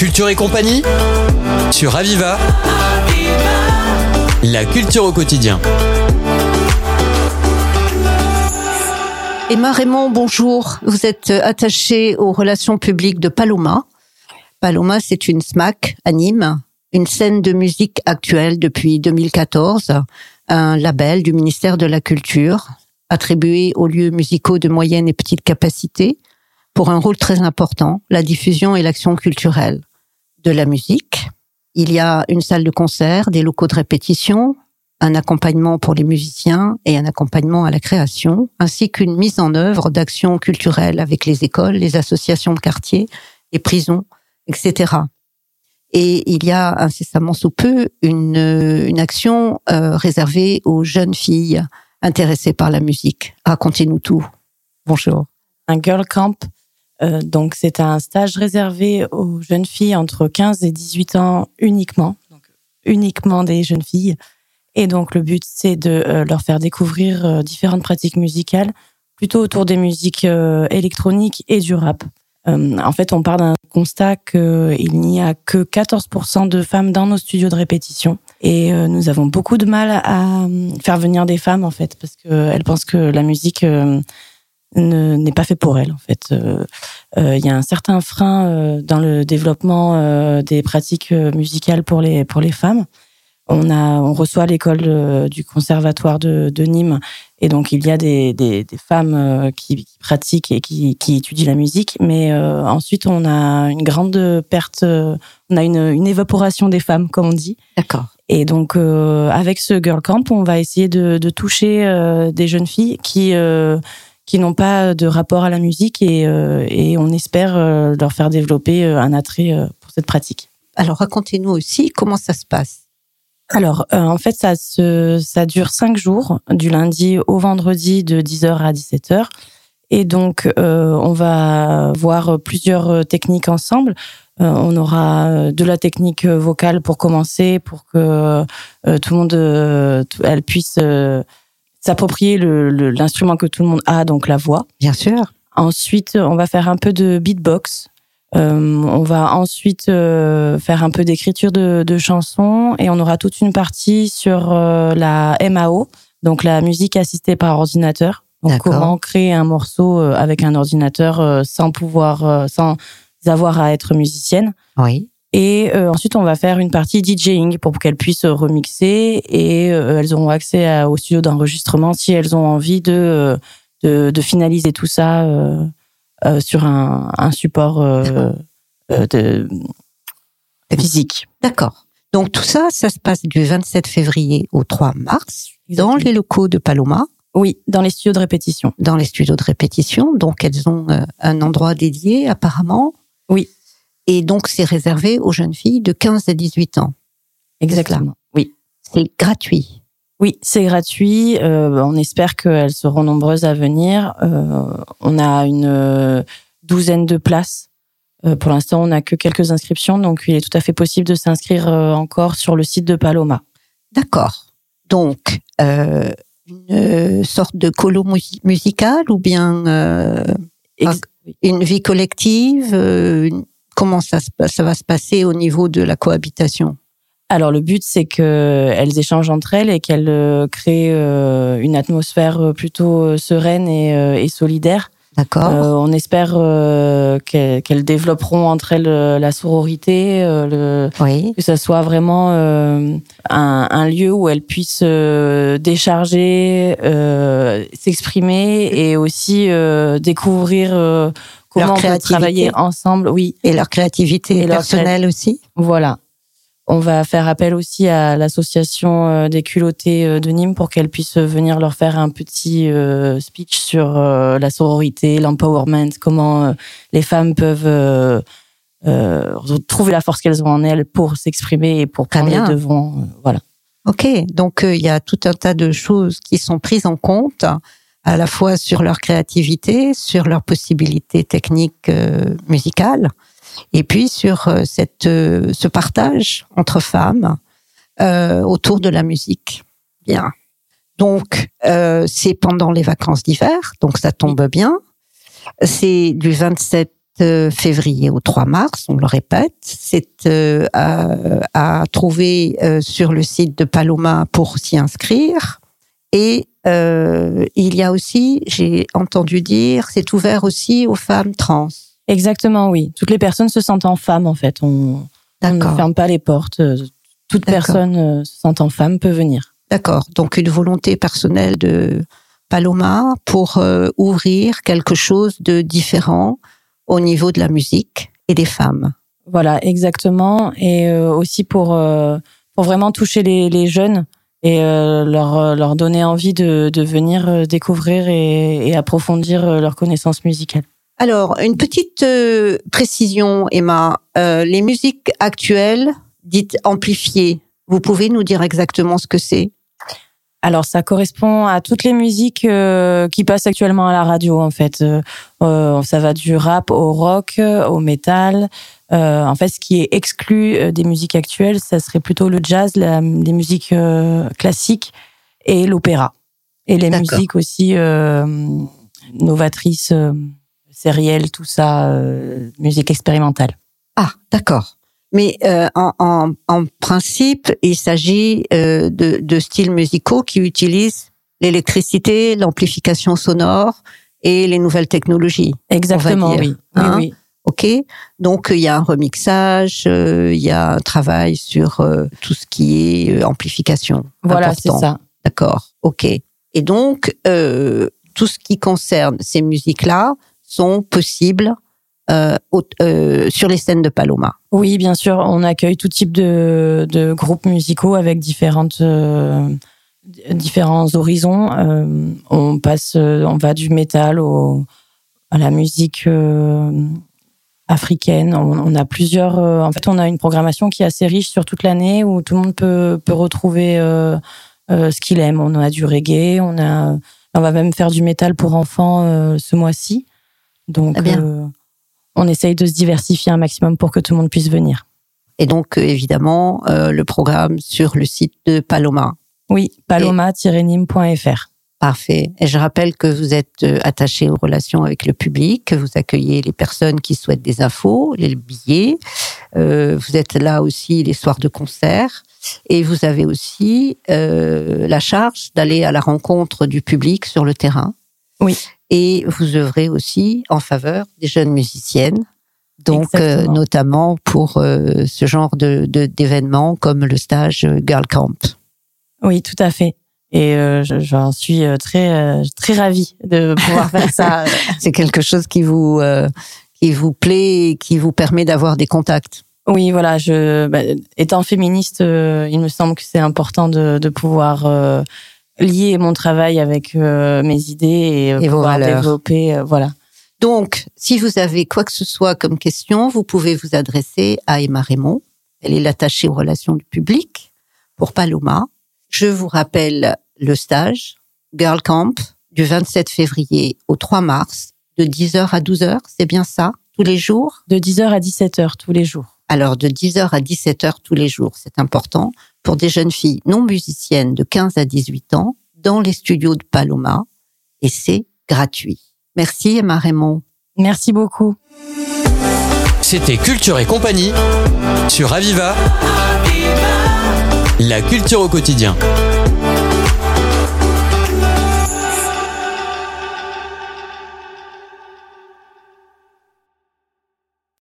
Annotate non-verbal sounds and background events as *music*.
Culture et compagnie sur Aviva. La culture au quotidien. Emma Raymond, bonjour. Vous êtes attachée aux relations publiques de Paloma. Paloma, c'est une SMAC à Nîmes, une scène de musique actuelle depuis 2014, un label du ministère de la Culture, attribué aux lieux musicaux de moyenne et petite capacité, pour un rôle très important, la diffusion et l'action culturelle de la musique. Il y a une salle de concert, des locaux de répétition, un accompagnement pour les musiciens et un accompagnement à la création, ainsi qu'une mise en œuvre d'actions culturelles avec les écoles, les associations de quartier, les prisons, etc. Et il y a incessamment sous peu une, une action euh, réservée aux jeunes filles intéressées par la musique. Racontez-nous tout. Bonjour. Un girl camp euh, donc c'est un stage réservé aux jeunes filles entre 15 et 18 ans uniquement, donc uniquement des jeunes filles. Et donc le but c'est de euh, leur faire découvrir euh, différentes pratiques musicales, plutôt autour des musiques électroniques et du rap. en fait, on part d'un constat qu'il n'y a que 14% de femmes dans nos studios de répétition. Et nous avons beaucoup de mal à faire venir des femmes, en fait, parce qu'elles pensent que la musique n'est pas fait pour elles, en fait. Euh, il y a un certain frein euh, dans le développement euh, des pratiques musicales pour les pour les femmes. On a, on reçoit l'école du conservatoire de, de, Nîmes et donc il y a des, des, des femmes qui, pratiquent et qui, qui, étudient la musique, mais ensuite on a une grande perte, on a une, une évaporation des femmes, comme on dit. D'accord. Et donc avec ce girl camp, on va essayer de, de toucher des jeunes filles qui qui n'ont pas de rapport à la musique et, euh, et on espère euh, leur faire développer euh, un attrait pour cette pratique. Alors racontez-nous aussi comment ça se passe. Alors en fait ça se, ça dure cinq jours du lundi au vendredi de 10h à 17h et donc on va voir plusieurs techniques ensemble. on aura de la technique vocale pour commencer pour que tout le monde elle puisse s'approprier l'instrument que tout le monde a, donc la voix. Bien sûr. Ensuite, on va faire un peu de beatbox. Euh, on va ensuite euh, faire un peu d'écriture de, de, chansons et on aura toute une partie sur euh, la MAO, donc la musique assistée par ordinateur. Donc comment créer un morceau euh, avec un ordinateur euh, sans pouvoir, sans avoir à être musicienne. Oui. Et euh, ensuite, on va faire une partie DJing pour qu'elles puissent remixer et euh, elles auront accès à, au studio d'enregistrement si elles ont envie de, de, de finaliser tout ça euh, euh sur un, un support de, physique. D'accord. Donc tout ça, ça se passe du 27 février au 3 mars dans les locaux de Paloma. Oui, dans les studios de répétition. Dans les studios de répétition. Donc elles ont un endroit dédié apparemment. Oui. Et donc, c'est réservé aux jeunes filles de 15 à 18 ans. Exactement. Oui. C'est gratuit. Oui, c'est gratuit. Euh, on espère qu'elles seront nombreuses à venir. Euh, on a une euh, douzaine de places. Euh, pour l'instant, on n'a que quelques inscriptions, donc il est tout à fait possible de s'inscrire encore sur le site de Paloma. D'accord. Donc, une sorte de colo musical ou bien une vie collective, comment ça, va se passer au niveau de la cohabitation? Alors le but c'est que elles échangent entre elles et qu'elles euh, créent euh, une atmosphère euh, plutôt sereine et, solidaire. D'accord. on espère qu'elles développeront entre elles la sororité, le, que ça soit vraiment un, lieu où elles puissent décharger, s'exprimer et aussi découvrir comment on peut travailler ensemble, oui. Et leur créativité et personnelle aussi. Voilà. On va faire appel aussi à l'association euh, des culottés euh, de Nîmes pour qu'elle puisse venir leur faire un petit euh, speech sur la sororité, l'empowerment, comment les femmes peuvent trouver la force qu'elles ont en elles pour s'exprimer et pour prendre les devants. Voilà. Ok, donc il y a tout un tas de choses qui sont prises en compte à la fois sur leur créativité, sur leurs possibilités techniques musicales, et puis sur euh, cette, euh, ce partage entre femmes autour de la musique. Bien. Donc, c'est pendant les vacances d'hiver, donc ça tombe bien. C'est du 27 euh, février au 3 mars, on le répète. C'est euh, à, trouver euh, sur le site de Paloma pour s'y inscrire. Et euh, il y a aussi, j'ai entendu dire, c'est ouvert aussi aux femmes trans. Exactement, oui. Toutes les personnes se sentent femmes, en fait. On, on ne ferme pas les portes. Euh, Toute personne euh, se sentant femme peut venir. D'accord. Donc une volonté personnelle de Paloma pour euh, ouvrir quelque chose de différent au niveau de la musique et des femmes. Voilà, exactement. Et euh, aussi pour, euh, pour vraiment toucher les, les jeunes et leur, leur donner envie de, de venir découvrir et, et approfondir leurs connaissances musicales. Alors, une petite euh, précision, Emma. Euh, les musiques actuelles, dites amplifiées, vous pouvez nous dire exactement ce que c'est? Alors, ça correspond à toutes les musiques euh, qui passent actuellement à la radio, en fait. Euh, ça va du rap au rock, au métal. Euh, en fait, ce qui est exclu des musiques actuelles, ça serait plutôt le jazz, la- les musiques classiques et l'opéra. Et les musiques aussi novatrices, sérielles, tout ça, euh, musique expérimentale. Ah, d'accord. Mais euh, en, en, en principe, il s'agit euh, de, de styles musicaux qui utilisent l'électricité, l'amplification sonore et les nouvelles technologies. Exactement, oui. hein. oui, oui. Ok, donc il y a un remixage, il y a un travail sur tout ce qui est amplification. Voilà, c'est ça. D'accord, ok. Et donc, euh, tout ce qui concerne ces musiques-là sont possibles euh, euh, sur les scènes de Paloma. Oui, bien sûr, on accueille tout type de, groupes musicaux avec différentes euh, différents horizons. On passe, on va du métal à la musique africaine. On, on a plusieurs. en fait, on a une programmation qui est assez riche sur toute l'année où tout le monde peut peut retrouver ce qu'il aime. On a du reggae, on a, on va même faire du métal pour enfants ce mois-ci. Donc, euh, on essaye de se diversifier un maximum pour que tout le monde puisse venir. Et donc, euh, évidemment, euh, le programme sur le site de Paloma. Oui, paloma-nîmes.fr. Parfait. Et je rappelle que vous êtes attaché aux relations avec le public, que vous accueillez les personnes qui souhaitent des infos, les billets. Euh, vous êtes là aussi les soirs de concert. Et vous avez aussi euh, la charge d'aller à la rencontre du public sur le terrain. Oui. Et vous œuvrez aussi en faveur des jeunes musiciennes. Donc, euh, notamment pour euh, ce genre de de- d'événements comme le stage euh, Girl Camp. Oui, tout à fait. Et euh, je- j'en suis euh, très euh, très ravie de pouvoir faire ça. *laughs* c'est quelque chose qui vous euh, qui vous plaît, et qui vous permet d'avoir des contacts. Oui, voilà. Je, bah, étant féministe, euh, il me semble que c'est important de, de pouvoir euh, lier mon travail avec euh, mes idées et, euh, Et pouvoir valeurs. développer. euh, voilà. Donc, si vous avez quoi que ce soit comme question, vous pouvez vous adresser à Emma Raymond. Elle est l'attachée aux relations du public pour Paloma. Je vous rappelle le stage Girl Camp du 27 février au 3 mars de 10h à 12h. C'est bien ça, tous les jours? De 10h à 17h tous les jours. Alors, de 10h à 17h tous les jours, c'est important pour des jeunes filles non musiciennes de 15 à 18 ans dans les studios de Paloma et c'est gratuit. Merci Emma Raymond. Merci beaucoup. C'était Culture et compagnie sur Aviva. La culture au quotidien.